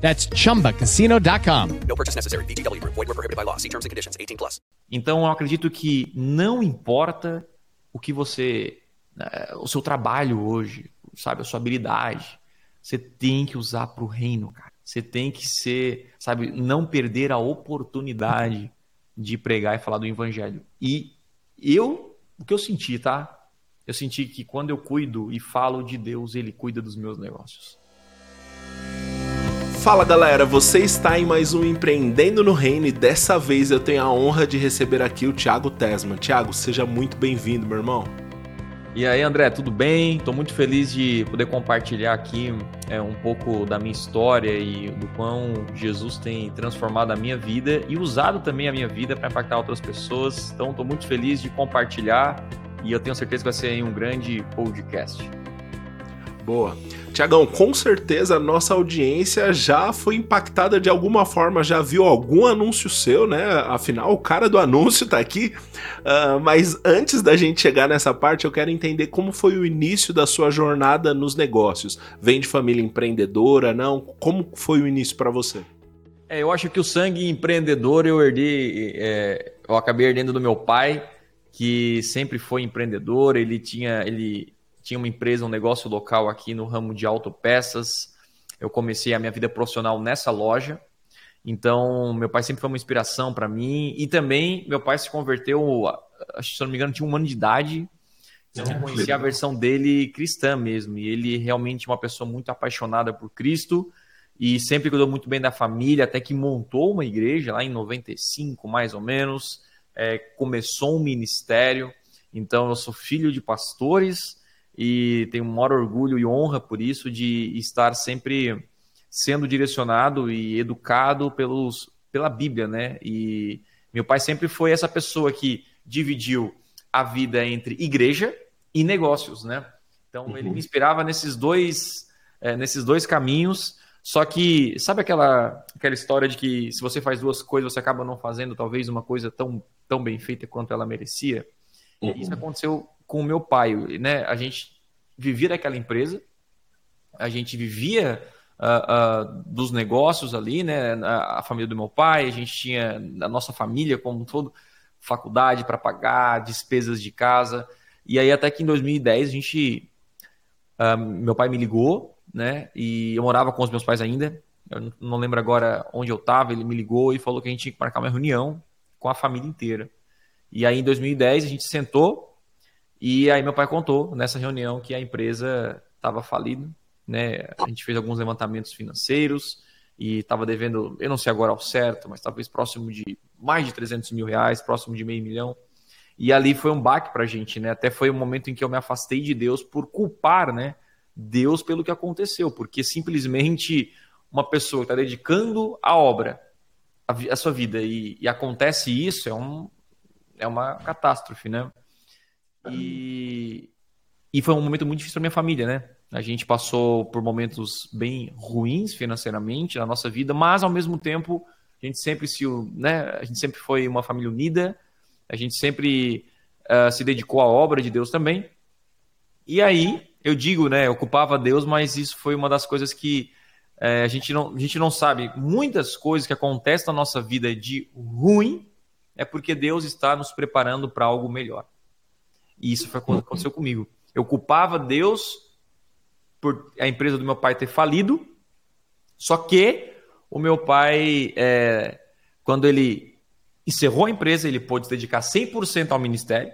That's chumbacasino.com. No purchase necessary. Void were prohibited by law. See terms and conditions. 18 plus. Então eu acredito que não importa o que você, eh, o seu trabalho hoje, sabe, a sua habilidade, você tem que usar para o reino, cara. Você tem que ser, sabe, não perder a oportunidade de pregar e falar do evangelho. E eu, o que eu senti, tá? Eu senti que quando eu cuido e falo de Deus, ele cuida dos meus negócios. Fala galera, você está em mais um Empreendendo no Reino e dessa vez eu tenho a honra de receber aqui o Thiago Tesman. Thiago, seja muito bem-vindo, meu irmão. E aí, André, tudo bem? Estou muito feliz de poder compartilhar aqui é, um pouco da minha história e do quão Jesus tem transformado a minha vida e usado também a minha vida para impactar outras pessoas. Então, estou muito feliz de compartilhar e eu tenho certeza que vai ser um grande podcast. Boa. Tiagão, com certeza a nossa audiência já foi impactada de alguma forma, já viu algum anúncio seu, né? Afinal, o cara do anúncio tá aqui. Uh, mas antes da gente chegar nessa parte, eu quero entender como foi o início da sua jornada nos negócios. Vem de família empreendedora, não? Como foi o início para você? É, eu acho que o sangue empreendedor eu herdei, é, eu acabei herdando do meu pai, que sempre foi empreendedor. Ele tinha, ele tinha uma empresa, um negócio local aqui no ramo de autopeças. Eu comecei a minha vida profissional nessa loja. Então, meu pai sempre foi uma inspiração para mim. E também, meu pai se converteu, se não me engano, tinha um ano de idade. Então, eu conheci a versão dele cristã mesmo. E ele realmente é uma pessoa muito apaixonada por Cristo e sempre cuidou muito bem da família, até que montou uma igreja lá em 95, mais ou menos. É, começou um ministério. Então, eu sou filho de pastores e tenho um maior orgulho e honra por isso de estar sempre sendo direcionado e educado pelos, pela Bíblia, né? E meu pai sempre foi essa pessoa que dividiu a vida entre igreja e negócios, né? Então uhum. ele me inspirava nesses dois, é, nesses dois caminhos. Só que sabe aquela aquela história de que se você faz duas coisas você acaba não fazendo talvez uma coisa tão tão bem feita quanto ela merecia? Uhum. Isso aconteceu com o meu pai, né? A gente vivia daquela empresa, a gente vivia uh, uh, dos negócios ali, né? A, a, família do meu pai, a gente tinha a nossa família como um todo, faculdade para pagar, despesas de casa. E aí até que em 2010 a gente, uh, meu pai me ligou, né? E eu morava com os meus pais ainda. Eu não lembro agora onde eu estava. Ele me ligou e falou que a gente tinha que marcar uma reunião com a família inteira. E aí em 2010 a gente sentou e aí meu pai contou nessa reunião que a empresa estava falida, né? A gente fez alguns levantamentos financeiros e estava devendo, eu não sei agora ao certo, mas talvez próximo de mais de 300 mil reais, próximo de meio milhão. E ali foi um baque para a gente, né? Até foi um momento em que eu me afastei de Deus por culpar, né? Deus pelo que aconteceu, porque simplesmente uma pessoa está dedicando a obra, a, a sua vida, e, e acontece isso, é, um, é uma catástrofe, né? E, e foi um momento muito difícil para minha família, né? A gente passou por momentos bem ruins financeiramente na nossa vida, mas ao mesmo tempo a gente sempre se, né, a gente sempre foi uma família unida, a gente sempre uh, se dedicou à obra de Deus também. E aí, eu digo, né, eu culpava Deus, mas isso foi uma das coisas que é, a, gente não, a gente não sabe. Muitas coisas que acontecem na nossa vida de ruim é porque Deus está nos preparando para algo melhor. E isso foi o que aconteceu comigo. Eu culpava Deus por a empresa do meu pai ter falido, só que o meu pai, é, quando ele encerrou a empresa, ele pôde se dedicar 100% ao ministério.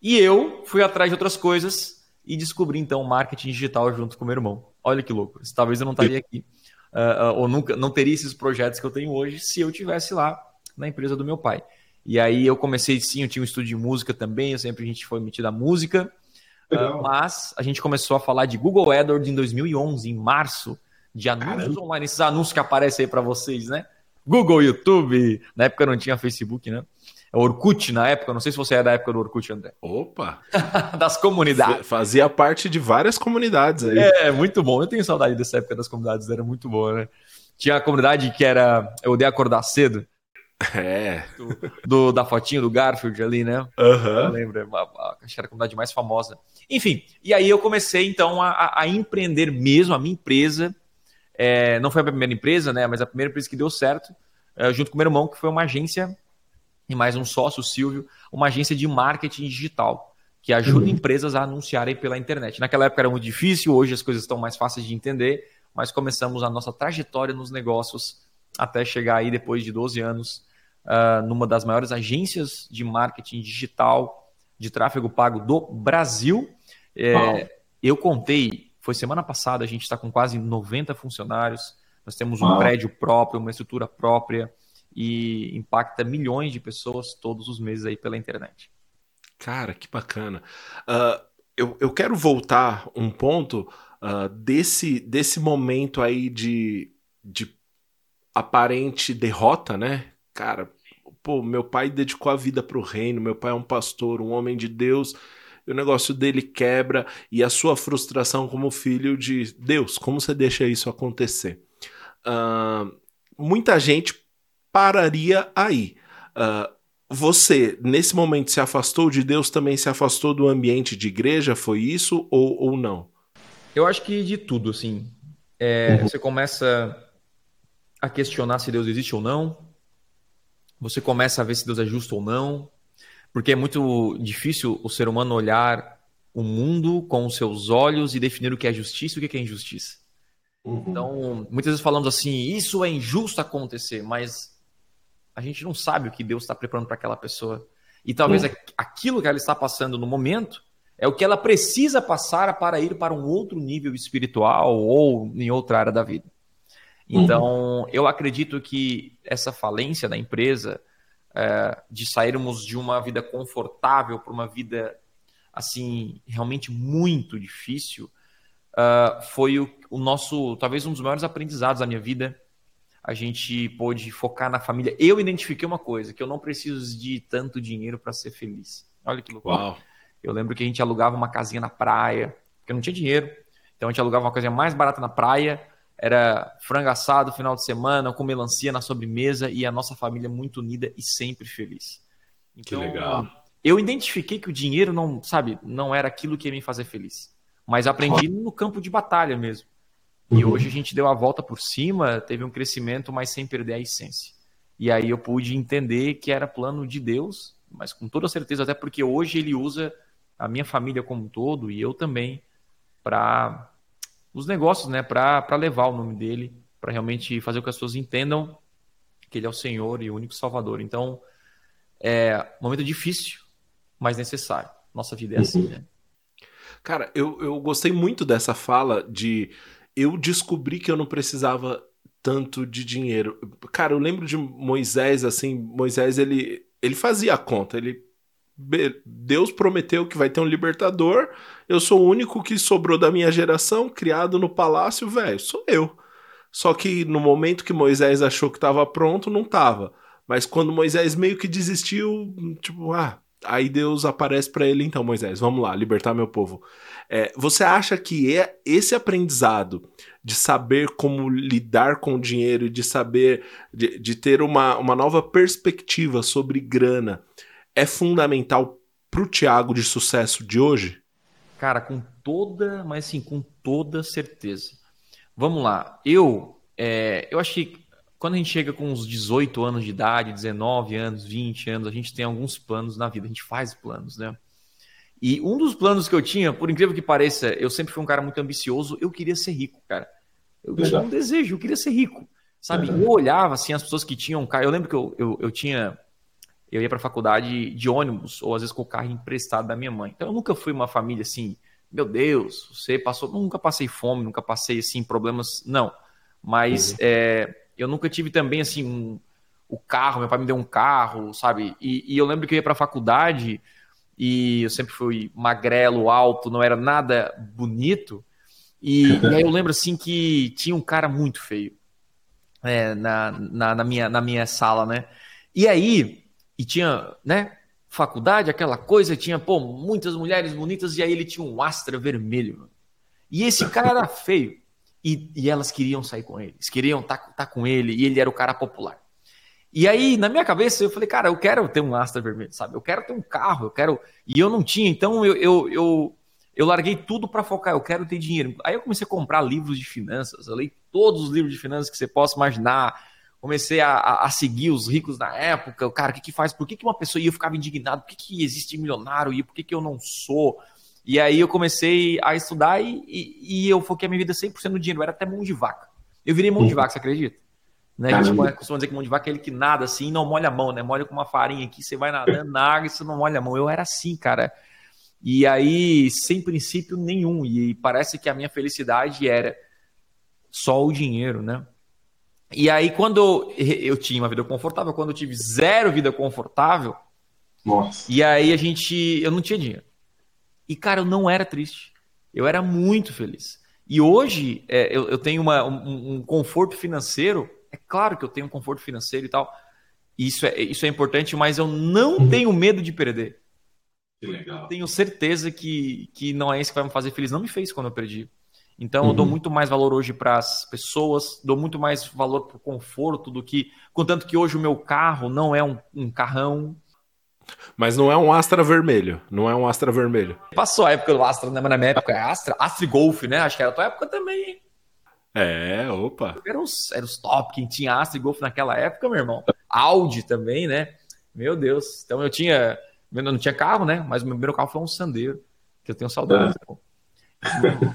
E eu fui atrás de outras coisas e descobri então marketing digital junto com meu irmão. Olha que louco. Talvez eu não estaria aqui. Uh, uh, ou nunca não teria esses projetos que eu tenho hoje se eu tivesse lá na empresa do meu pai. E aí eu comecei, sim, eu tinha um estúdio de música também, eu sempre a gente foi metido a música. Uh, mas a gente começou a falar de Google AdWords em 2011, em março, de anúncios Caramba. online, esses anúncios que aparecem aí para vocês, né? Google, YouTube, na época não tinha Facebook, né? Orkut na época, não sei se você é da época do Orkut, André. Opa! das comunidades. Fazia parte de várias comunidades aí. É, muito bom. Eu tenho saudade dessa época das comunidades, era muito boa, né? Tinha a comunidade que era Eu Odeio Acordar Cedo. É. Do, do, da fotinho do Garfield ali, né? Uhum. Eu lembro, acho que era a comunidade mais famosa. Enfim, e aí eu comecei então a, a empreender mesmo, a minha empresa. É, não foi a primeira empresa, né? Mas a primeira empresa que deu certo, é, junto com meu irmão, que foi uma agência e mais um sócio, o Silvio, uma agência de marketing digital que ajuda uhum. empresas a anunciarem pela internet. Naquela época era muito difícil, hoje as coisas estão mais fáceis de entender, mas começamos a nossa trajetória nos negócios até chegar aí depois de 12 anos uh, numa das maiores agências de marketing digital de tráfego pago do Brasil. É, eu contei, foi semana passada, a gente está com quase 90 funcionários, nós temos um prédio próprio, uma estrutura própria, e impacta milhões de pessoas todos os meses aí pela internet. Cara, que bacana. Uh, eu, eu quero voltar um ponto uh, desse, desse momento aí de, de aparente derrota, né? Cara, pô, meu pai dedicou a vida para o reino, meu pai é um pastor, um homem de Deus, e o negócio dele quebra, e a sua frustração como filho de Deus, como você deixa isso acontecer? Uh, muita gente pararia aí. Uh, você, nesse momento, se afastou de Deus, também se afastou do ambiente de igreja? Foi isso ou, ou não? Eu acho que de tudo, assim. É, uhum. Você começa a questionar se Deus existe ou não. Você começa a ver se Deus é justo ou não. Porque é muito difícil o ser humano olhar o mundo com os seus olhos e definir o que é justiça e o que é injustiça. Uhum. Então, muitas vezes falamos assim, isso é injusto acontecer, mas a gente não sabe o que Deus está preparando para aquela pessoa. E talvez uhum. aquilo que ela está passando no momento é o que ela precisa passar para ir para um outro nível espiritual ou em outra área da vida. Então, uhum. eu acredito que essa falência da empresa, é, de sairmos de uma vida confortável para uma vida assim realmente muito difícil, uh, foi o, o, nosso, talvez um dos maiores aprendizados da minha vida, a gente pôde focar na família. Eu identifiquei uma coisa, que eu não preciso de tanto dinheiro para ser feliz. Olha que loucura. Uau. Eu lembro que a gente alugava uma casinha na praia, porque não tinha dinheiro. Então a gente alugava uma coisinha mais barata na praia, era frango assado final de semana, com melancia na sobremesa e a nossa família muito unida e sempre feliz. Então, que legal. Eu identifiquei que o dinheiro não, sabe, não era aquilo que ia me fazer feliz. Mas aprendi no campo de batalha mesmo. E uhum. hoje a gente deu a volta por cima, teve um crescimento, mas sem perder a essência. E aí eu pude entender que era plano de Deus, mas com toda certeza, até porque hoje ele usa a minha família como um todo e eu também para os negócios, né, para levar o nome dele, para realmente fazer com que as pessoas entendam que ele é o Senhor e o único Salvador. Então, é um momento difícil, mas necessário. Nossa vida é assim, né? Cara, eu, eu gostei muito dessa fala de eu descobri que eu não precisava tanto de dinheiro. Cara, eu lembro de Moisés, assim, Moisés, ele, ele fazia a conta, ele Deus prometeu que vai ter um libertador. Eu sou o único que sobrou da minha geração, criado no palácio, velho. Sou eu. Só que no momento que Moisés achou que estava pronto, não estava. Mas quando Moisés meio que desistiu, tipo, ah, aí Deus aparece para ele, então, Moisés, vamos lá, libertar meu povo. É, você acha que é esse aprendizado de saber como lidar com o dinheiro de saber, de, de ter uma, uma nova perspectiva sobre grana, é fundamental para o Tiago de sucesso de hoje? Cara, com toda, mas assim, com toda certeza. Vamos lá, eu, é, eu acho que quando a gente chega com uns 18 anos de idade, 19 anos, 20 anos, a gente tem alguns planos na vida, a gente faz planos, né? E um dos planos que eu tinha, por incrível que pareça, eu sempre fui um cara muito ambicioso, eu queria ser rico, cara. Eu tinha um desejo, eu queria ser rico. Sabe? Eu olhava assim as pessoas que tinham carro. Eu lembro que eu, eu, eu tinha. Eu ia para a faculdade de ônibus, ou às vezes com o carro emprestado da minha mãe. Então eu nunca fui uma família assim, meu Deus, você passou. Nunca passei fome, nunca passei assim, problemas. Não. Mas uhum. é, eu nunca tive também assim um, o carro, meu pai me deu um carro, sabe? E, e eu lembro que eu ia para a faculdade e eu sempre fui magrelo, alto, não era nada bonito. E, e aí eu lembro assim que tinha um cara muito feio é, na, na, na, minha, na minha sala, né? E aí, e tinha, né? Faculdade, aquela coisa, tinha, pô, muitas mulheres bonitas, e aí ele tinha um astra vermelho. E esse cara era feio. E, e elas queriam sair com ele, eles queriam estar tá, tá com ele, e ele era o cara popular. E aí, na minha cabeça, eu falei, cara, eu quero ter um Astra vermelho, sabe? Eu quero ter um carro, eu quero. E eu não tinha, então eu, eu, eu, eu larguei tudo para focar, eu quero ter dinheiro. Aí eu comecei a comprar livros de finanças, eu li todos os livros de finanças que você possa imaginar. Comecei a, a, seguir os ricos na época. Cara, o que, que faz? Por que, que uma pessoa. E eu ficava indignado, por que, que existe milionário e por que, que eu não sou? E aí eu comecei a estudar e, e, e eu foquei a minha vida 100% no dinheiro. Eu era até mão de vaca. Eu virei mão de vaca, você acredita? Né? A gente costuma dizer que mão de vaca é aquele que nada assim não molha a mão, né? Molha com uma farinha aqui, você vai nadando na água e você não molha a mão. Eu era assim, cara. E aí, sem princípio nenhum. E parece que a minha felicidade era só o dinheiro, né? E aí, quando eu tinha uma vida confortável, quando eu tive zero vida confortável, Nossa. e aí a gente. Eu não tinha dinheiro. E, cara, eu não era triste. Eu era muito feliz. E hoje é, eu, eu, tenho uma, um, um conforto financeiro é claro que eu tenho um conforto financeiro e tal. Isso é, isso é importante, mas eu não uhum. tenho medo de perder. Que legal. Eu tenho certeza que, que não é isso que vai me fazer feliz. Não me fez quando eu perdi. Então uhum. eu dou uhum. muito mais valor hoje para as pessoas, dou muito mais valor para o conforto do que. Contanto que hoje o meu carro não é um, um carrão. Mas não é um Astra vermelho. Não é um Astra vermelho. Passou a época do Astra, né? Mas na minha época é Astra. Astra Golf, né? Acho que era a tua época também, hein? É, opa. Eram os, era os top, quem tinha Astra e Golf naquela época, meu irmão. Audi também, né? Meu Deus. Então eu tinha. Eu não tinha carro, né? Mas o meu primeiro carro foi um Sandeiro, que eu tenho saudade. É.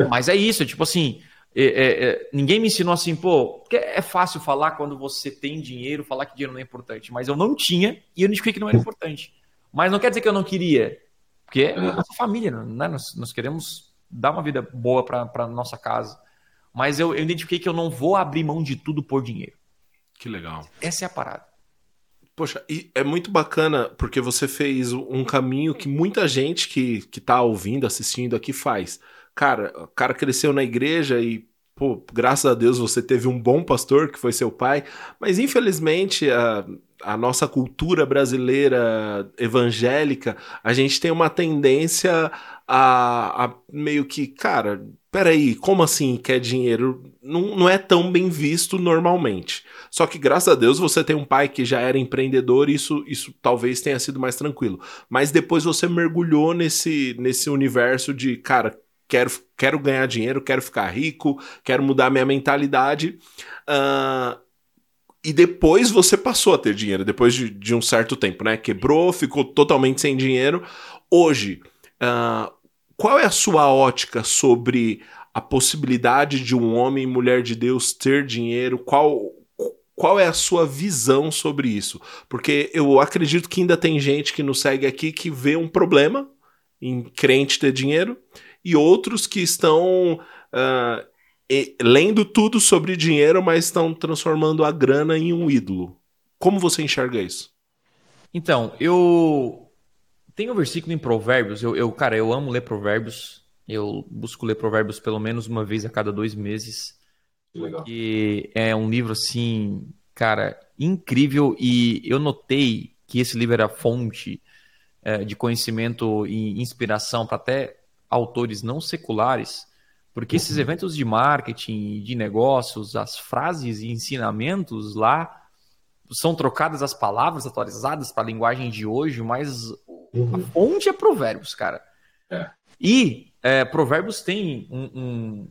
Mas é isso, tipo assim. É, é, é, ninguém me ensinou assim, pô, porque é fácil falar quando você tem dinheiro, falar que dinheiro não é importante, mas eu não tinha e eu não expliquei que não era importante. Mas não quer dizer que eu não queria, porque é a nossa família, né? Nós, nós queremos dar uma vida boa para nossa casa mas eu, eu identifiquei que eu não vou abrir mão de tudo por dinheiro. Que legal. Essa é a parada. Poxa, e é muito bacana porque você fez um caminho que muita gente que, que tá ouvindo, assistindo aqui faz. Cara, o cara cresceu na igreja e, pô, graças a Deus você teve um bom pastor que foi seu pai, mas infelizmente a, a nossa cultura brasileira evangélica, a gente tem uma tendência a, a meio que, cara, peraí, como assim quer dinheiro? Não, não é tão bem visto normalmente. Só que graças a Deus você tem um pai que já era empreendedor e isso, isso talvez tenha sido mais tranquilo. Mas depois você mergulhou nesse, nesse universo de, cara, quero, quero ganhar dinheiro, quero ficar rico, quero mudar minha mentalidade. Uh, e depois você passou a ter dinheiro, depois de, de um certo tempo, né? Quebrou, ficou totalmente sem dinheiro. Hoje, uh, qual é a sua ótica sobre a possibilidade de um homem e mulher de Deus ter dinheiro? Qual, qual é a sua visão sobre isso? Porque eu acredito que ainda tem gente que nos segue aqui que vê um problema em crente ter dinheiro e outros que estão uh, e, lendo tudo sobre dinheiro, mas estão transformando a grana em um ídolo. Como você enxerga isso? Então, eu tem um versículo em Provérbios, eu, eu, cara, eu amo ler Provérbios. Eu busco ler Provérbios pelo menos uma vez a cada dois meses. Legal. Que é um livro assim, cara, incrível. E eu notei que esse livro era fonte é, de conhecimento e inspiração para até autores não seculares, porque esses eventos de marketing, de negócios, as frases e ensinamentos lá são trocadas as palavras atualizadas para a linguagem de hoje, mas a fonte é Provérbios, cara. É. E é, Provérbios tem um, um-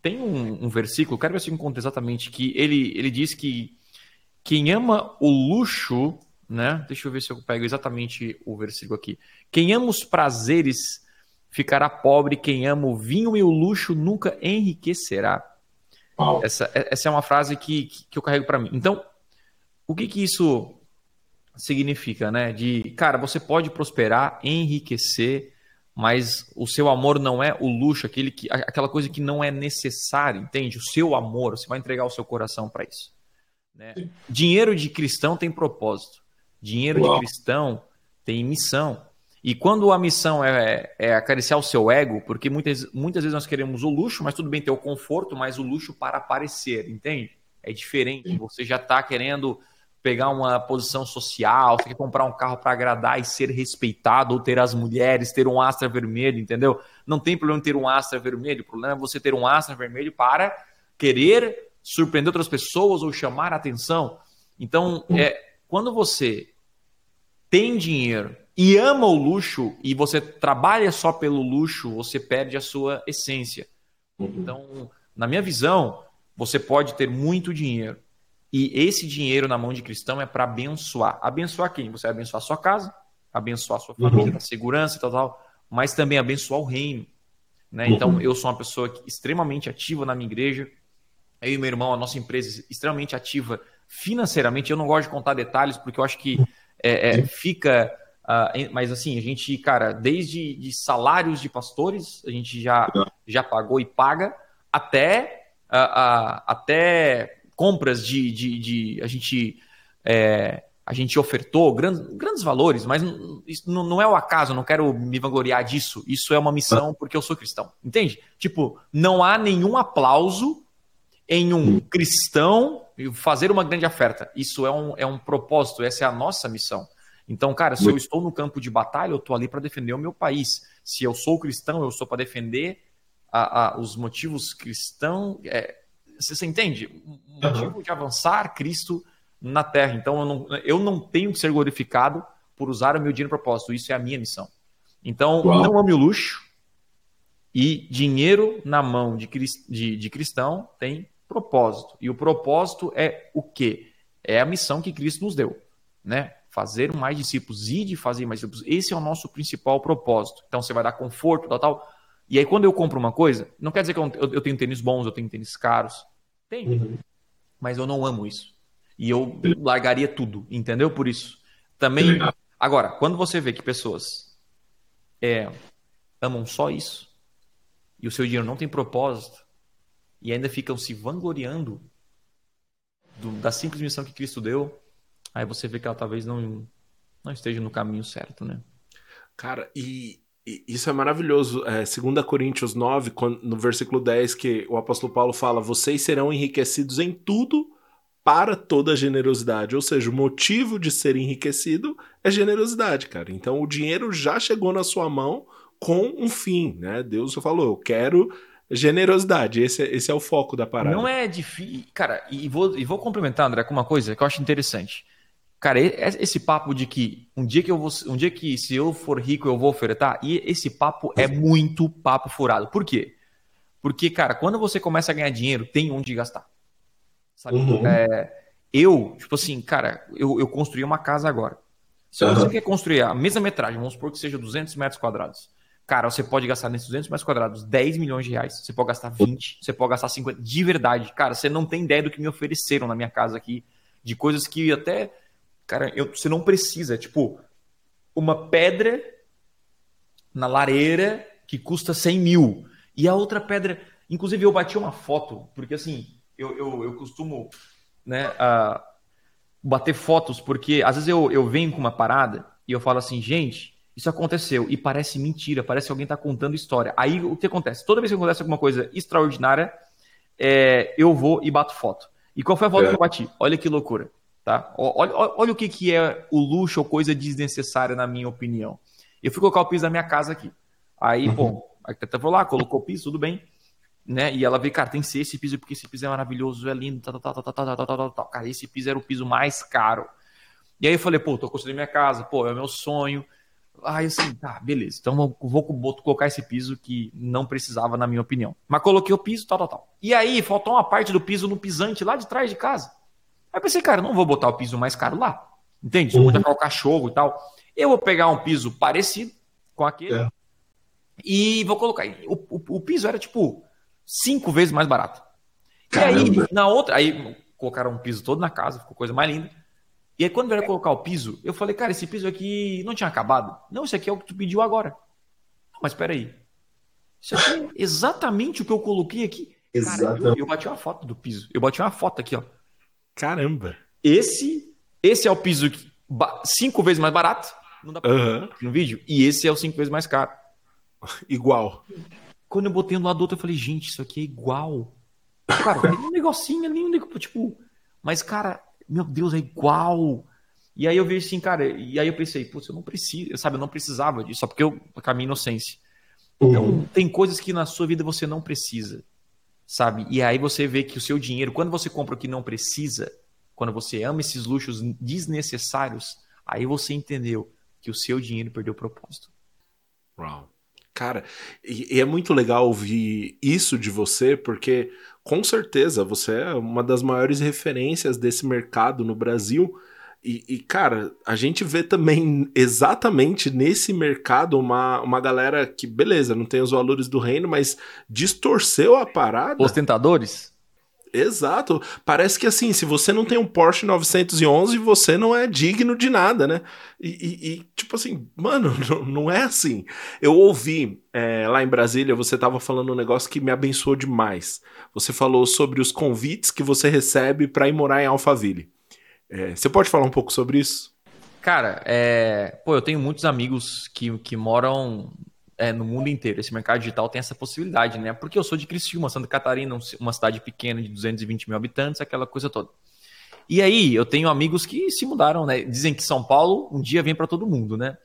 tem um, um versículo, quero ver se eu encontro exatamente, que ele, ele diz que quem ama o luxo, né? Deixa eu ver se eu pego exatamente o versículo aqui. Quem ama os prazeres ficará pobre, quem ama o vinho e o luxo nunca enriquecerá. Uau. Essa, essa é uma frase que, que, que eu carrego para mim. Então, o que que isso significa, né? De, cara, você pode prosperar, enriquecer, mas o seu amor não é o luxo, aquele que, aquela coisa que não é necessária, entende? O seu amor, você vai entregar o seu coração para isso. né? Dinheiro de cristão tem propósito. Dinheiro Uau. de cristão tem missão. E quando a missão é, é acariciar o seu ego, porque muitas, muitas vezes nós queremos o luxo, mas tudo bem ter o conforto, mas o luxo para aparecer, entende? É diferente. Você já está querendo pegar uma posição social, você quer comprar um carro para agradar e ser respeitado, ou ter as mulheres, ter um Astra vermelho, entendeu? Não tem problema em ter um Astra vermelho, o problema é você ter um Astra vermelho para querer surpreender outras pessoas ou chamar a atenção. Então, é, quando você tem dinheiro e ama o luxo e você trabalha só pelo luxo, você perde a sua essência. Então, na minha visão, você pode ter muito dinheiro. E esse dinheiro na mão de cristão é para abençoar. Abençoar quem? Você vai abençoar a sua casa, abençoar a sua família, Uhum. a segurança e tal, tal, mas também abençoar o reino. Né? Então, eu sou uma pessoa que- extremamente ativa na minha igreja. Eu e meu irmão, a nossa empresa é extremamente ativa financeiramente. Eu não gosto de contar detalhes, porque eu acho que é, é, fica. Em- mas assim, a gente, cara, desde de salários de pastores, a gente já, já pagou e paga, até, ah, ah, até compras de, de, de- a gente é, a gente ofertou grandes, grandes valores, mas isso não, é o acaso, não quero me vangloriar disso. Isso é uma missão porque eu sou cristão. Entende? Tipo, não há nenhum aplauso em um cristão fazer uma grande oferta. Isso é um, é um propósito, essa é a nossa missão. Então, cara, se eu estou no campo de batalha, eu estou ali para defender o meu país. Se eu sou cristão, eu sou para defender a- a- os motivos cristãos. É, você, você entende? O motivo de avançar Cristo na terra. Então, eu não, eu não tenho que ser glorificado por usar o meu dinheiro propósito. Isso é a minha missão. Então, Uau. não ame o luxo. E dinheiro na mão de, de, de cristão tem propósito. E o propósito é o quê? É a missão que Cristo nos deu, né? Fazer mais discípulos e de fazer mais discípulos. Esse é o nosso principal propósito. Então você vai dar conforto, tal, tal. E aí quando eu compro uma coisa, não quer dizer que eu, eu- eu tenho tênis bons, eu tenho tênis caros. Tem. Mas eu não amo isso. E eu largaria tudo, entendeu? Por isso. Também. Agora, quando você vê que pessoas é, amam só isso, e o seu dinheiro não tem propósito, e ainda ficam se vangloriando do- da simples missão que Cristo deu, aí você vê que ela talvez não, não esteja no caminho certo, né? Cara, e, e isso é maravilhoso. É, 2 Coríntios 9, quando- no versículo 10, que o apóstolo Paulo fala: Vocês serão enriquecidos em tudo para toda generosidade. Ou seja, o motivo de ser enriquecido é generosidade, cara. Então o dinheiro já chegou na sua mão com um fim, né? Deus falou: Eu quero generosidade. Esse, é- esse é o foco da parada. Não é difícil. Cara, e vou, e vou complementar, André, com uma coisa que eu acho interessante. Cara, esse papo de que um dia que eu vou, um dia que se eu for rico eu vou ofertar, e esse papo é muito papo furado. Por quê? Porque, cara, quando você começa a ganhar dinheiro, tem onde gastar. Sabe? Uhum. É, eu, tipo assim, cara, eu, eu construí uma casa agora. Se você Aham. quer construir a mesma metragem, vamos supor que seja 200 metros quadrados. Cara, você pode gastar nesses 200 metros quadrados 10 milhões de reais. Você pode gastar 20, você pode gastar 50. De verdade, cara, você não tem ideia do que me ofereceram na minha casa aqui. De coisas que até. Cara, eu, você não precisa. Tipo, uma pedra na lareira que custa 100 mil. E a outra pedra. Inclusive, eu bati uma foto, porque assim, eu, eu, eu costumo né, a- bater fotos, porque às vezes eu, eu venho com uma parada e eu falo assim, gente, isso aconteceu e parece mentira, parece que alguém está contando história. Aí o que acontece? Toda vez que acontece alguma coisa extraordinária, é, eu vou e bato foto. E qual foi a foto É. que eu bati? Olha que loucura. Tá? Olha, olha, olha o que, que é o luxo ou coisa desnecessária, na minha opinião. Eu fui colocar o piso da minha casa aqui. Aí, uhum. pô, a arquiteta foi lá, colocou o piso, tudo bem. Né? E ela veio, cara, tem que ser esse piso, porque esse piso é maravilhoso, é lindo, tal, tal, tal, tal, tal, tal, tal, tal. Cara, esse piso era o piso mais caro. E aí eu falei, pô, tô construindo minha casa, pô, é o meu sonho. Aí assim, tá, beleza. Então vou, vou, vou, colocar esse piso que não precisava, na minha opinião. Mas coloquei o piso, tal, tal, tal. E aí faltou uma parte do piso no pisante lá de trás de casa. Aí eu pensei, cara, não vou botar o piso mais caro lá. Entende? Vou botar o cachorro e tal. Eu vou pegar um piso parecido com aquele é. e vou colocar. O, o, o, piso era tipo cinco vezes mais barato. Caramba. E aí, na outra, aí colocaram um piso todo na casa, ficou coisa mais linda. E aí, quando vieram colocar o piso, eu falei, cara, esse piso aqui não tinha acabado. Não, isso aqui é o que tu pediu agora. Mas espera aí. Isso aqui é exatamente o que eu coloquei aqui. Cara, eu, eu, bati uma foto do piso. Eu bati uma foto aqui, ó. Caramba. Esse, esse é o piso cinco vezes mais barato. Não dá pra uhum. no vídeo. E esse é o cinco vezes mais caro. Igual. Quando eu botei um lado do outro, eu falei, gente, isso aqui é igual. Cara, tem um negocinho ali, um negocinho, tipo. Mas, cara, meu Deus, é igual. E aí eu vi assim, cara, e aí eu pensei, putz, eu não preciso, sabe, eu não precisava disso, só porque eu, com a minha inocência. Então, uhum. tem coisas que na sua vida você não precisa, sabe? E aí você vê que o seu dinheiro, quando você compra o que não precisa, quando você ama esses luxos desnecessários, aí você entendeu que o seu dinheiro perdeu o propósito. Uau. Cara, e, e é muito legal ouvir isso de você, porque com certeza você é uma das maiores referências desse mercado no Brasil. E, e, cara, a gente vê também exatamente nesse mercado uma, uma galera que, beleza, não tem os valores do reino, mas distorceu a parada. Ostentadores? Exato. Parece que assim, se você não tem um Porsche 911, você não é digno de nada, né? E, e, e tipo assim, mano, não, não, é assim. Eu ouvi é, lá em Brasília, você tava falando um negócio que me abençoou demais. Você falou sobre os convites que você recebe para ir morar em Alphaville. É, você pode falar um pouco sobre isso? Cara, é... pô, eu tenho muitos amigos que, que moram é, no mundo inteiro. Esse mercado digital tem essa possibilidade, né? Porque eu sou de Criciúma, Santa Catarina, uma cidade pequena de 220 mil habitantes, aquela coisa toda. E aí, eu tenho amigos que se mudaram, né? Dizem que São Paulo um dia vem para todo mundo, né?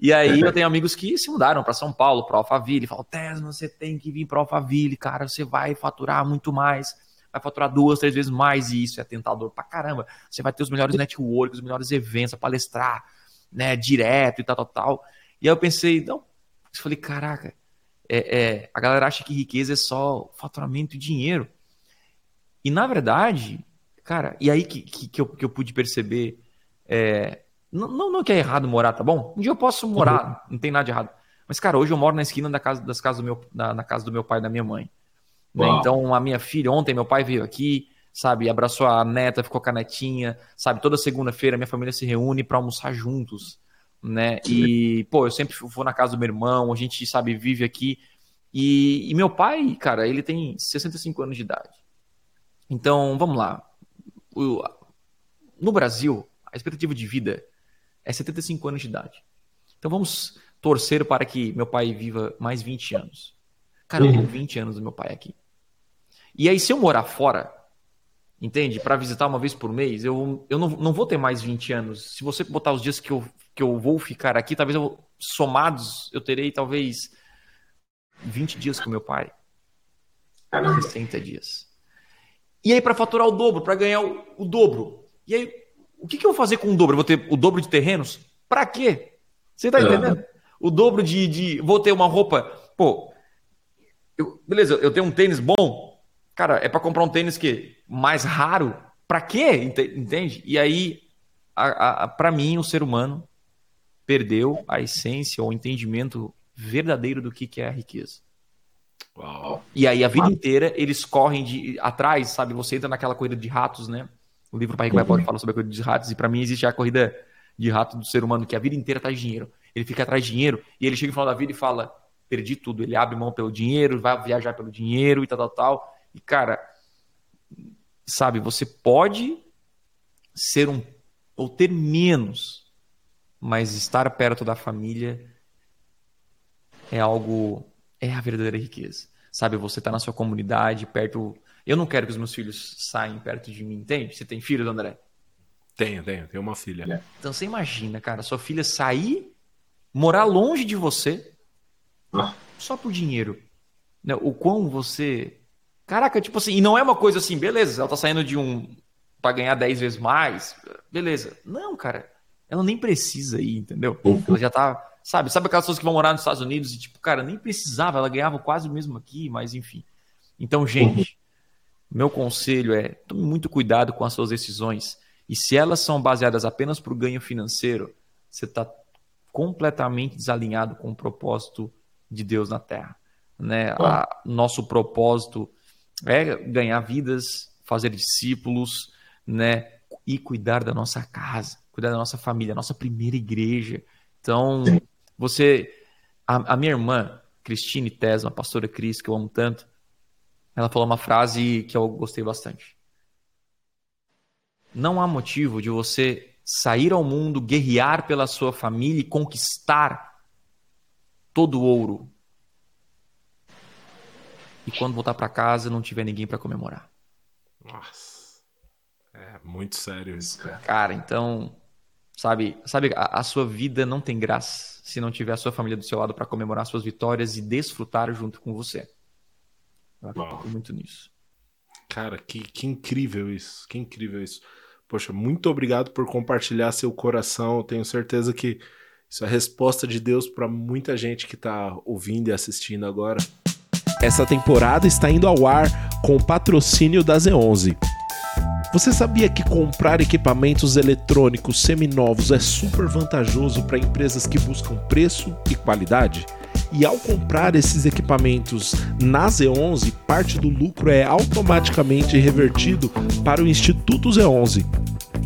E aí eu tenho amigos que se mudaram para São Paulo, para Alphaville, falam: Tesla, você tem que vir para Alphaville, cara, você vai faturar muito mais, vai faturar duas, três vezes mais, e isso é tentador pra caramba. Você vai ter os melhores networks, os melhores eventos, a palestrar, né, direto e tal, tal, tal. E aí eu pensei, não, eu falei, caraca, é, é, a galera acha que riqueza é só faturamento e dinheiro. E na verdade, cara, e aí que, que, que, eu, que eu pude perceber, é, não, não, não que é errado morar, tá bom? Um dia eu posso morar, não tem nada de errado. Mas, cara, hoje eu moro na esquina da casa, das casas do meu, na, na casa do meu pai e da minha mãe. Né? Então, a minha filha, ontem meu pai veio aqui, sabe, abraçou a neta, ficou com a netinha, sabe, toda segunda-feira minha família se reúne para almoçar juntos né? E, pô, eu sempre vou na casa do meu irmão, a gente, sabe, vive aqui. E, e meu pai, cara, ele tem 65 anos de idade. Então, vamos lá. O, no Brasil, a expectativa de vida é 75 anos de idade. Então vamos torcer para que meu pai viva mais 20 anos. Cara, eu tenho 20 anos do meu pai aqui. E aí, se eu morar fora, entende? Para visitar uma vez por mês, eu, eu não, não vou ter mais 20 anos. Se você botar os dias que eu que eu vou ficar aqui, talvez eu, somados, eu terei talvez 20 dias com meu pai. 60 dias. E aí, para faturar o dobro, para ganhar o, o, dobro. E aí, o que, que, eu vou fazer com o dobro? Eu vou ter o dobro de terrenos? Para quê? Você tá é. entendendo? O dobro de, de. Vou ter uma roupa. Pô, eu, beleza, eu tenho um tênis bom. Cara, é para comprar um tênis que mais raro. Para quê? Entende? E aí, para mim, o ser humano perdeu a essência ou o entendimento verdadeiro do que, que é a riqueza. Uau. E aí a vida inteira eles correm de atrás, sabe? Você entra naquela corrida de ratos, né? O livro Pai Rico Pai Pobre fala sobre a corrida de ratos e para mim existe a corrida de rato do ser humano que a vida inteira tá de dinheiro. Ele fica atrás de dinheiro e ele chega no final da vida e fala: perdi tudo. Ele abre mão pelo dinheiro, vai viajar pelo dinheiro e tal, tal, tal. E cara, sabe? Você pode ser um ou ter menos mas estar perto da família é algo é a verdadeira riqueza. Sabe, você tá na sua comunidade, perto. Eu não quero que os meus filhos saiam perto de mim, entende? Você tem filhos, André? Tenho, tenho, tenho uma filha. Então você imagina, cara, sua filha sair, morar longe de você, Ah. só por dinheiro. Né? O quão você. Caraca, tipo assim, e não é uma coisa assim, beleza, ela tá saindo de um. pra ganhar 10 vezes mais, beleza. Não, cara, ela nem precisa ir, entendeu? Ela já tá. Sabe, sabe aquelas pessoas que vão morar nos Estados Unidos e, tipo, cara, nem precisava, ela ganhava quase o mesmo aqui, mas enfim. Então, gente, meu conselho é tome muito cuidado com as suas decisões. E se elas são baseadas apenas para o ganho financeiro, você está completamente desalinhado com o propósito de Deus na Terra. Né? A- nosso propósito é ganhar vidas, fazer discípulos, né? E cuidar da nossa casa, cuidar da nossa família, a nossa primeira igreja. Então, você. A, a minha irmã, Cristine Tesma, a pastora Cris, que eu amo tanto, ela falou uma frase que eu gostei bastante. Não há motivo de você sair ao mundo, guerrear pela sua família e conquistar todo o ouro. E quando voltar para casa não tiver ninguém para comemorar. Nossa. É muito sério isso, cara. Cara, então, sabe, sabe a, a sua vida não tem graça se não tiver a sua família do seu lado para comemorar suas vitórias e desfrutar junto com você. Eu acredito muito nisso. Cara, que, que incrível isso. Que incrível isso. Poxa, muito obrigado por compartilhar seu coração. Eu tenho certeza que isso é a resposta de Deus para muita gente que tá ouvindo e assistindo agora. Essa temporada está indo ao ar com o patrocínio da Z11. Você sabia que comprar equipamentos eletrônicos seminovos é super vantajoso para empresas que buscam preço e qualidade? E ao comprar esses equipamentos na Z11, parte do lucro é automaticamente revertido para o Instituto Z11,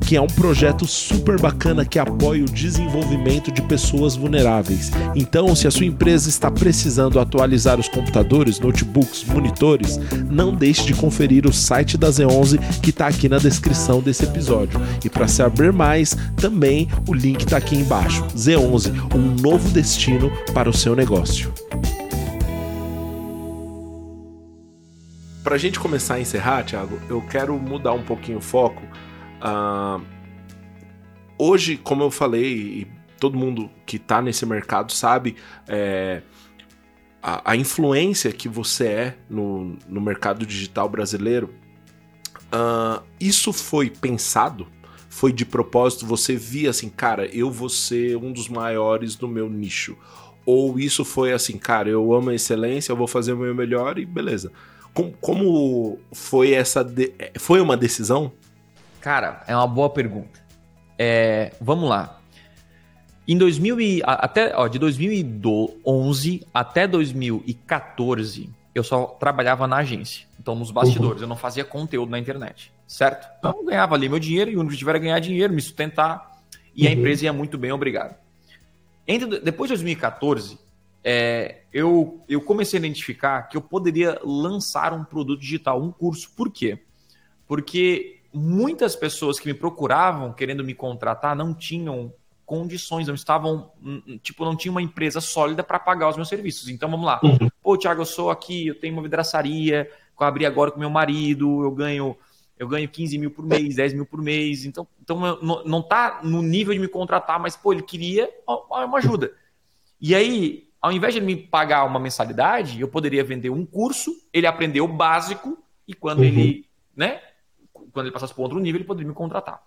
que é um projeto super bacana que apoia o desenvolvimento de pessoas vulneráveis. Então, se a sua empresa está precisando atualizar os computadores, notebooks, monitores, não deixe de conferir o site da Z11 que está aqui na descrição desse episódio. E para saber mais, também o link está aqui embaixo. Z11, um novo destino para o seu negócio. Para a gente começar a encerrar, Thiago, eu quero mudar um pouquinho o foco. Ah, hoje, como eu falei, e todo mundo que está nesse mercado sabe, é, a, a influência que você é no, no mercado digital brasileiro, ah, isso foi pensado? Foi de propósito? Você via assim, cara, eu vou ser um dos maiores no meu nicho? Ou isso foi assim, cara, eu amo a excelência, eu vou fazer o meu melhor e beleza. Como, como foi essa. de- Foi uma decisão? Cara, é uma boa pergunta. É, vamos lá. Em 2000 e, a- até, ó, de 2011 até 2014, eu só trabalhava na agência. Então, nos bastidores, eu não fazia conteúdo na internet, certo? Então, eu ganhava ali meu dinheiro e o único que tiver era ganhar dinheiro, me sustentar. E a Uhum. empresa ia muito bem, obrigado. Entre, depois de 2014, é, eu, eu comecei a identificar que eu poderia lançar um produto digital, um curso. Por quê? Porque muitas pessoas que me procuravam querendo me contratar não tinham condições, não estavam, hum, tipo, não tinha uma empresa sólida para pagar os meus serviços. Então vamos lá. Pô, Thiago, eu sou aqui, eu tenho uma vidraçaria, que eu abri agora com meu marido, eu ganho eu ganho 15 mil por mês, 10 mil por mês, então, então não, não tá no nível de me contratar, mas pô, ele queria uma ajuda. E aí, ao invés de ele me pagar uma mensalidade, eu poderia vender um curso, ele aprendeu o básico, e quando Uhum. ele, né, quando ele passasse para outro nível, ele poderia me contratar.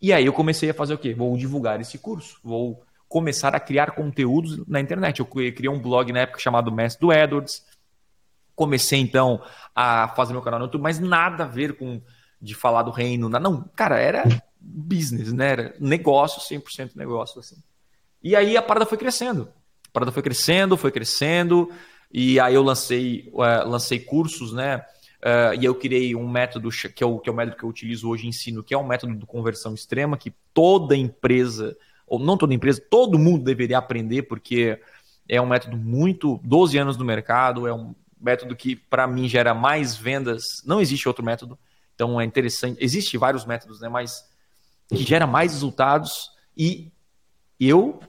E aí eu comecei a fazer o quê? Vou divulgar esse curso, vou começar a criar conteúdos na internet. Eu criei um blog na época chamado Mestre do Edwards. Comecei então a fazer meu canal no YouTube, mas nada a ver com de falar do reino, não, cara, era business, né? Era negócio, 100% negócio assim. E aí a parada foi crescendo. A parada foi crescendo, foi crescendo, e aí eu lancei, eh, lancei cursos, né? Eh, e eu criei um método que é, o, que é o método que eu utilizo hoje e ensino, que é o método de conversão extrema, que toda empresa, ou não toda empresa, todo mundo deveria aprender, porque é um método muito. 12 anos no mercado, é um método que, para mim, gera mais vendas. Não existe outro método. Então é interessante. Existem vários métodos, né? Mas que gera mais resultados. E eu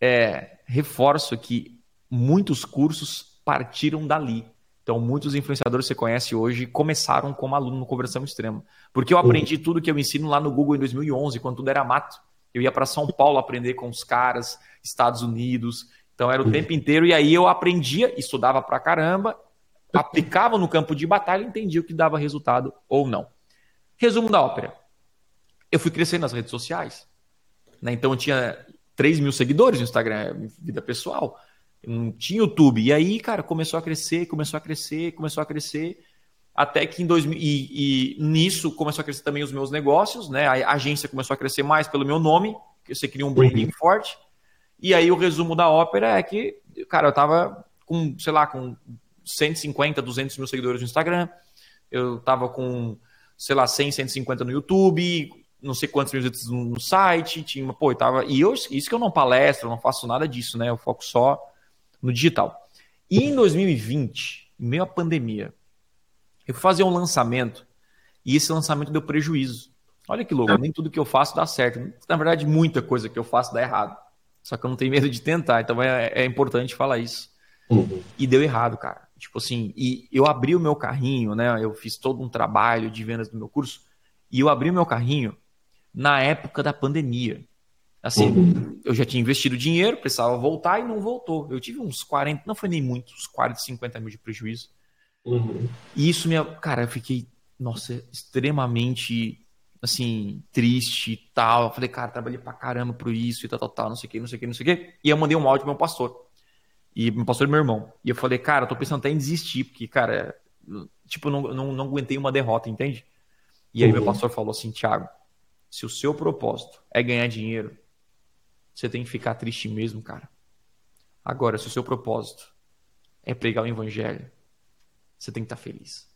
é, reforço que muitos cursos partiram dali. Então, muitos influenciadores que você conhece hoje começaram como aluno no Conversão Extrema. Porque eu aprendi tudo que eu ensino lá no Google em 2011, quando tudo era mato. Eu ia para São Paulo aprender com os caras, Estados Unidos. Então, era o tempo inteiro. E aí eu aprendia, estudava pra caramba, aplicava no campo de batalha e entendia o que dava resultado ou não. Resumo da ópera. Eu fui crescendo nas redes sociais. Né? Então, eu tinha 3 mil seguidores no Instagram, vida pessoal não tinha YouTube. E aí, cara, começou a crescer, começou a crescer, começou a crescer. Até que em 2000. E, e nisso começou a crescer também os meus negócios, né? A agência começou a crescer mais pelo meu nome, que você cria um branding uhum. forte. E aí o resumo da ópera é que, cara, eu tava com, sei lá, com 150, 200 mil seguidores no Instagram. Eu tava com, sei lá, 100, 150 no YouTube, não sei quantos mil no site, tinha, pô, eu tava, e eu, isso que eu não palestro, não faço nada disso, né? Eu foco só no digital. E em 2020, em meio à pandemia, eu fui fazer um lançamento e esse lançamento deu prejuízo. Olha que louco, nem tudo que eu faço dá certo. Na verdade, muita coisa que eu faço dá errado. Só que eu não tenho medo de tentar, então é, é importante falar isso. Uhum. E deu errado, cara. Tipo assim, e eu abri o meu carrinho, né? Eu fiz todo um trabalho de vendas do meu curso, e eu abri o meu carrinho na época da pandemia. Assim, uhum. eu já tinha investido dinheiro, precisava voltar e não voltou. Eu tive uns 40, não foi nem muito, uns 40, 50 mil de prejuízo. Uhum. E isso, minha, cara, eu fiquei, nossa, extremamente, assim, triste e tal. Eu falei, cara, trabalhei pra caramba por isso e tal, tal, tal, não sei o que, não sei o que, não sei o que. E eu mandei um áudio pro meu pastor. E meu pastor e meu irmão. E eu falei, cara, eu tô pensando até em desistir, porque, cara, tipo, não, não, não aguentei uma derrota, entende? E aí uhum. meu pastor falou assim, Thiago, se o seu propósito é ganhar dinheiro, você tem que ficar triste mesmo, cara. Agora, se o seu propósito é pregar o evangelho, você tem que estar feliz.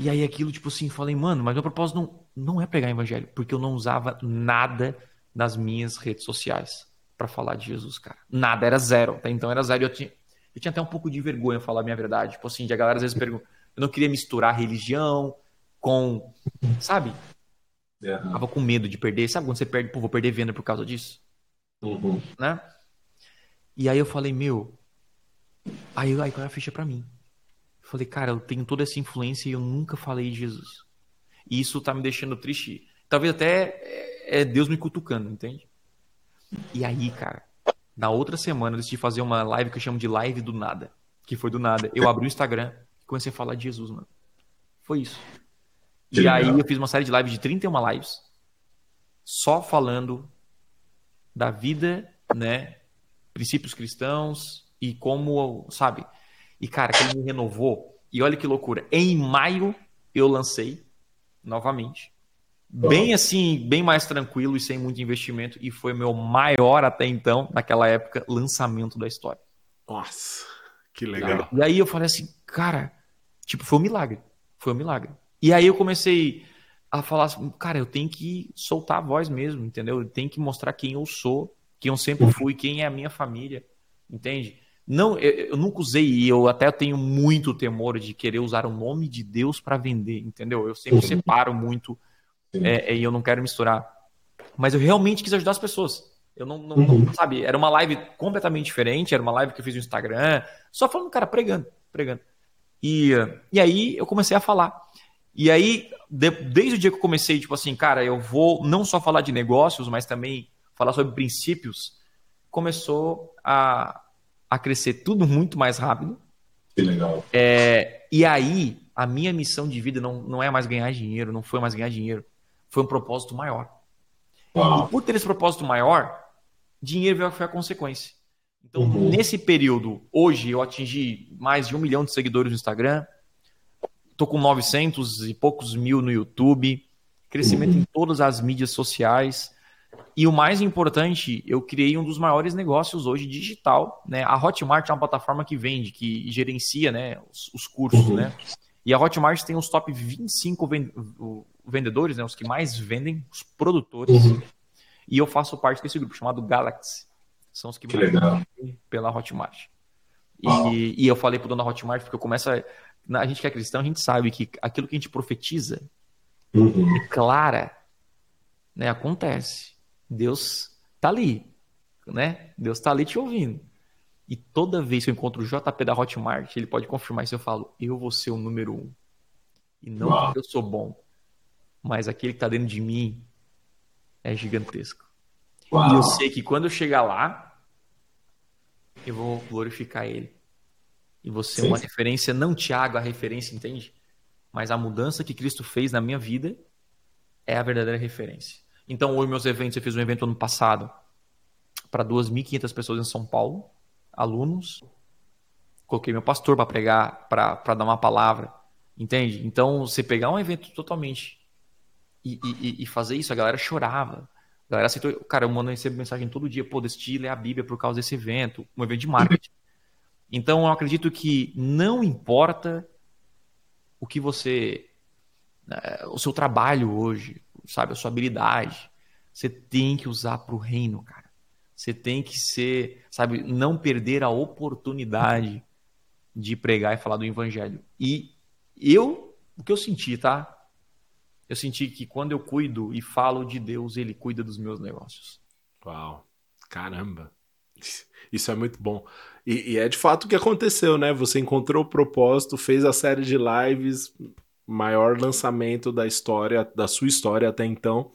E aí aquilo, tipo assim, falei, mano, mas meu propósito não, não é pregar o evangelho, porque eu não usava nada nas minhas redes sociais para falar de Jesus, cara. Nada, era zero. Até então era zero. Eu tinha, eu tinha até um pouco de vergonha falar a minha verdade. Tipo assim, de a galera às vezes pergunta. Eu não queria misturar religião com. Sabe? É. Tava com medo de perder. Sabe quando você perde, pô, vou perder venda por causa disso? Uhum. Né? E aí eu falei, meu. Aí, aí caiu a ficha pra mim. Eu falei, cara, eu tenho toda essa influência e eu nunca falei de Jesus. E isso tá me deixando triste. Talvez até é, é Deus me cutucando, entende? E aí, cara, na outra semana eu decidi fazer uma live que eu chamo de live do nada. Que foi do nada. Eu abri o Instagram e comecei a falar de Jesus, mano. Foi isso. e aí eu fiz uma série de lives de 31 lives. Só falando da vida, né? Princípios cristãos e como, sabe? E cara, que ele me renovou. E olha que loucura. Em maio eu lancei novamente. Bem assim, bem mais tranquilo e sem muito investimento. E foi meu maior até então, naquela época, lançamento da história. Nossa, que legal. E aí eu falei assim, cara, tipo, foi um milagre. Foi um milagre. E aí eu comecei a falar assim, cara, eu tenho que soltar a voz mesmo, entendeu? Eu tenho que mostrar quem eu sou, quem eu sempre fui, quem é a minha família, entende? Não, eu, eu nunca usei e eu até tenho muito temor de querer usar o nome de Deus para vender, entendeu? Eu sempre separo muito é, e eu não quero misturar. Mas eu realmente quis ajudar as pessoas. Eu não, não, não, sabe, era uma live completamente diferente, era uma live que eu fiz no Instagram, só falando, cara, pregando, pregando. E, e aí eu comecei a falar. E aí, de, desde o dia que eu comecei, tipo assim, cara, eu vou não só falar de negócios, mas também falar sobre princípios, começou a, a crescer tudo muito mais rápido. Que legal. É, e aí, a minha missão de vida não, não é mais ganhar dinheiro, não foi mais ganhar dinheiro. Foi um propósito maior. Uau. E por ter esse propósito maior, dinheiro foi a consequência. Então, uhum. nesse período, hoje eu atingi mais de um milhão de seguidores no Instagram, Tô com 900 e poucos mil no YouTube, crescimento em todas as mídias sociais. E o mais importante, eu criei um dos maiores negócios hoje digital, né? A Hotmart é uma plataforma que vende, que gerencia, né, os, os cursos, uhum. né? E a Hotmart tem os top 25 vendedores, né, os que mais vendem, os produtores. Uhum. E eu faço parte desse grupo chamado Galaxy. São os que, que mais vendem pela Hotmart. E, e, eu falei pro dono da Hotmart, porque eu começo a, a gente que é cristão, a gente sabe que aquilo que a gente profetiza, uhum. declara, né, acontece. Deus tá ali, né? Deus tá ali te ouvindo. E toda vez que eu encontro o JP da Hotmart, ele pode confirmar isso. Eu falo, eu vou ser o número um. E não Uau. porque eu sou bom, mas aquele que está dentro de mim é gigantesco. Uau. E eu sei que quando eu chegar lá, eu vou glorificar ele. E você é uma referência, não Tiago, a referência, entende? Mas a mudança que Cristo fez na minha vida é a verdadeira referência. Então, hoje, meus eventos, eu fiz um evento ano passado para 2.500 pessoas em São Paulo, alunos. Coloquei meu pastor para pregar, para dar uma palavra, entende? Então, você pegar um evento totalmente e, e, e fazer isso, a galera chorava. A galera aceitou. Cara, eu mando recebo mensagem todo dia, pô, decidi ler a Bíblia por causa desse evento, um evento de marketing. Então, eu acredito que não importa o que você. Né, o seu trabalho hoje, sabe, a sua habilidade. Você tem que usar para o reino, cara. Você tem que ser, sabe, não perder a oportunidade de pregar e falar do evangelho. E eu, o que eu senti, tá? Eu senti que quando eu cuido e falo de Deus, ele cuida dos meus negócios. Uau, caramba. Isso é muito bom. E, e, é de fato o que aconteceu, né? Você encontrou o propósito, fez a série de lives, maior lançamento da história, da sua história até então,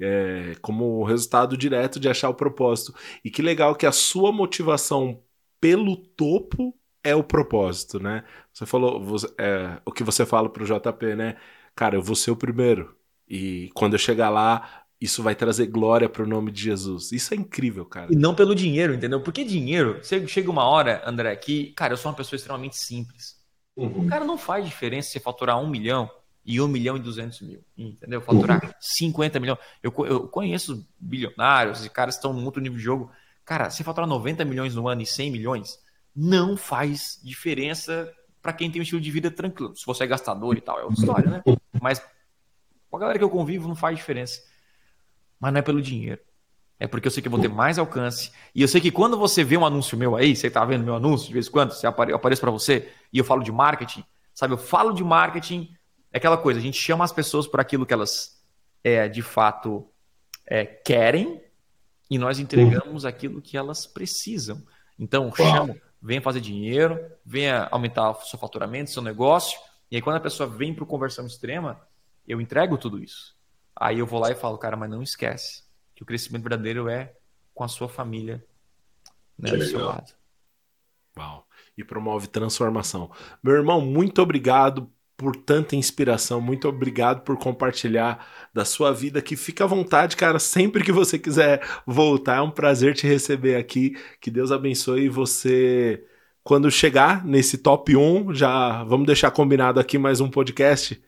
é, como resultado direto de achar o propósito. E que legal que a sua motivação pelo topo é o propósito, né? Você falou, você, é, o que você fala pro JP, né? Cara, eu vou ser o primeiro. E quando eu chegar lá, isso vai trazer glória para o nome de Jesus. Isso é incrível, cara. E não pelo dinheiro, entendeu? Porque dinheiro, chega uma hora, André, que, cara, eu sou uma pessoa extremamente simples. Uhum. O cara não faz diferença você faturar um milhão e um milhão e duzentos mil, entendeu? Faturar uhum. 50 milhões. Eu, eu conheço bilionários e caras que estão no outro nível de jogo. Cara, você faturar 90 milhões no ano e 100 milhões não faz diferença para quem tem um estilo de vida tranquilo. Se você é gastador e tal, é outra história, né? Mas com a galera que eu convivo não faz diferença. Mas não é pelo dinheiro. É porque eu sei que eu vou ter mais alcance. E eu sei que quando você vê um anúncio meu aí, você tá vendo meu anúncio de vez em quando, você apare, eu apareço para você e eu falo de marketing, sabe? Eu falo de marketing, é aquela coisa, a gente chama as pessoas por aquilo que elas é, de fato é, querem e nós entregamos uhum. aquilo que elas precisam. Então, chamo, venha fazer dinheiro, venha aumentar o seu faturamento, seu negócio. E aí, quando a pessoa vem para o conversão extrema, eu entrego tudo isso. Aí eu vou lá e falo, cara, mas não esquece que o crescimento verdadeiro é com a sua família né, do seu lado. Uau. E promove transformação. Meu irmão, muito obrigado por tanta inspiração. Muito obrigado por compartilhar da sua vida aqui. Fica à vontade, cara, sempre que você quiser voltar. É um prazer te receber aqui. Que Deus abençoe você. Quando chegar nesse top 1, já vamos deixar combinado aqui mais um podcast.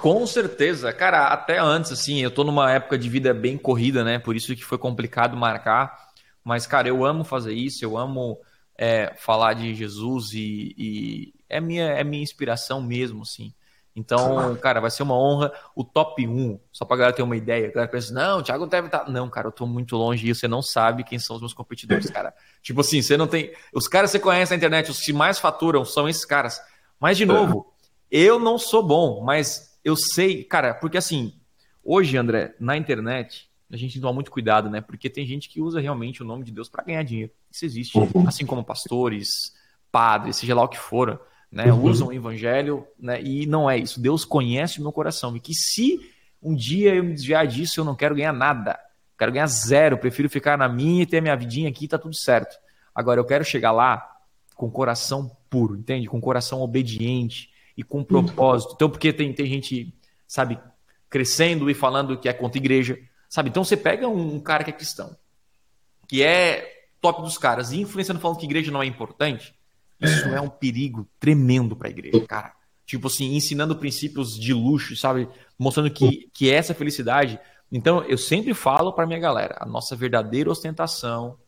Com certeza, cara, até antes, assim, eu tô numa época de vida bem corrida, né? Por isso que foi complicado marcar. Mas, cara, eu amo fazer isso, eu amo é, falar de Jesus e, e, é, minha, é minha inspiração mesmo, assim. Então, cara, vai ser uma honra. O top 1, só pra galera ter uma ideia, a galera pensa, não, o Thiago deve estar. Tá... Não, cara, eu tô muito longe e você não sabe quem são os meus competidores, cara. Tipo assim, você não tem. Os caras que você conhece na internet, os que mais faturam são esses caras. Mas, de novo, eu não sou bom, mas eu sei, cara, porque assim, hoje, André, na internet, a gente toma muito cuidado, né? Porque tem gente que usa realmente o nome de Deus para ganhar dinheiro. Isso existe. Uhum. Assim como pastores, padres, seja lá o que for, né? Uhum. Usam o evangelho, né? E não é isso. Deus conhece o meu coração. E que se um dia eu me desviar disso, eu não quero ganhar nada. Quero ganhar zero. Prefiro ficar na minha e ter a minha vidinha aqui, tá tudo certo. Agora, eu quero chegar lá com coração puro, entende? Com coração obediente, e com propósito. Então, porque tem, tem gente, sabe, crescendo e falando que é contra a igreja, sabe? Então, você pega um, um cara que é cristão, que é top dos caras, e influenciando falando que igreja não é importante, isso é um perigo tremendo para a igreja, cara. Tipo assim, ensinando princípios de luxo, sabe? Mostrando que, que essa felicidade. Então, eu sempre falo para minha galera: a nossa verdadeira ostentação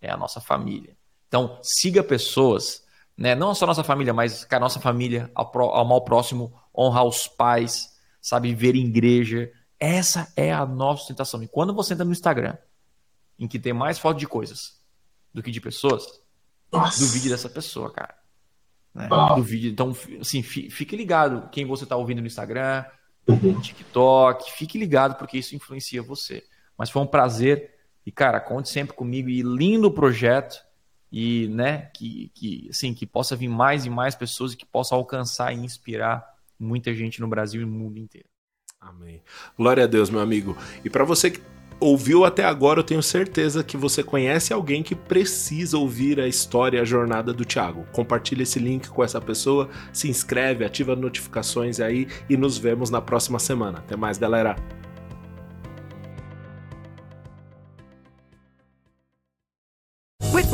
é a nossa família. Então, siga pessoas né? Não só nossa família, mas a nossa família, ao, pro, ao mal próximo, honrar os pais, sabe, ver igreja. Essa é a nossa tentação. E quando você entra no Instagram, em que tem mais foto de coisas do que de pessoas, nossa. duvide dessa pessoa, cara. Né? Duvide. Então, assim, fique ligado quem você está ouvindo no Instagram, uhum. no TikTok, fique ligado porque isso influencia você. Mas foi um prazer. E, cara, conte sempre comigo. E lindo projeto e né, que, que, assim, que possa vir mais e mais pessoas e que possa alcançar e inspirar muita gente no Brasil e no mundo inteiro. Amém. Glória a Deus, meu amigo. E para você que ouviu até agora, eu tenho certeza que você conhece alguém que precisa ouvir a história a jornada do Thiago. Compartilhe esse link com essa pessoa, se inscreve, ativa notificações aí e nos vemos na próxima semana. Até mais, galera.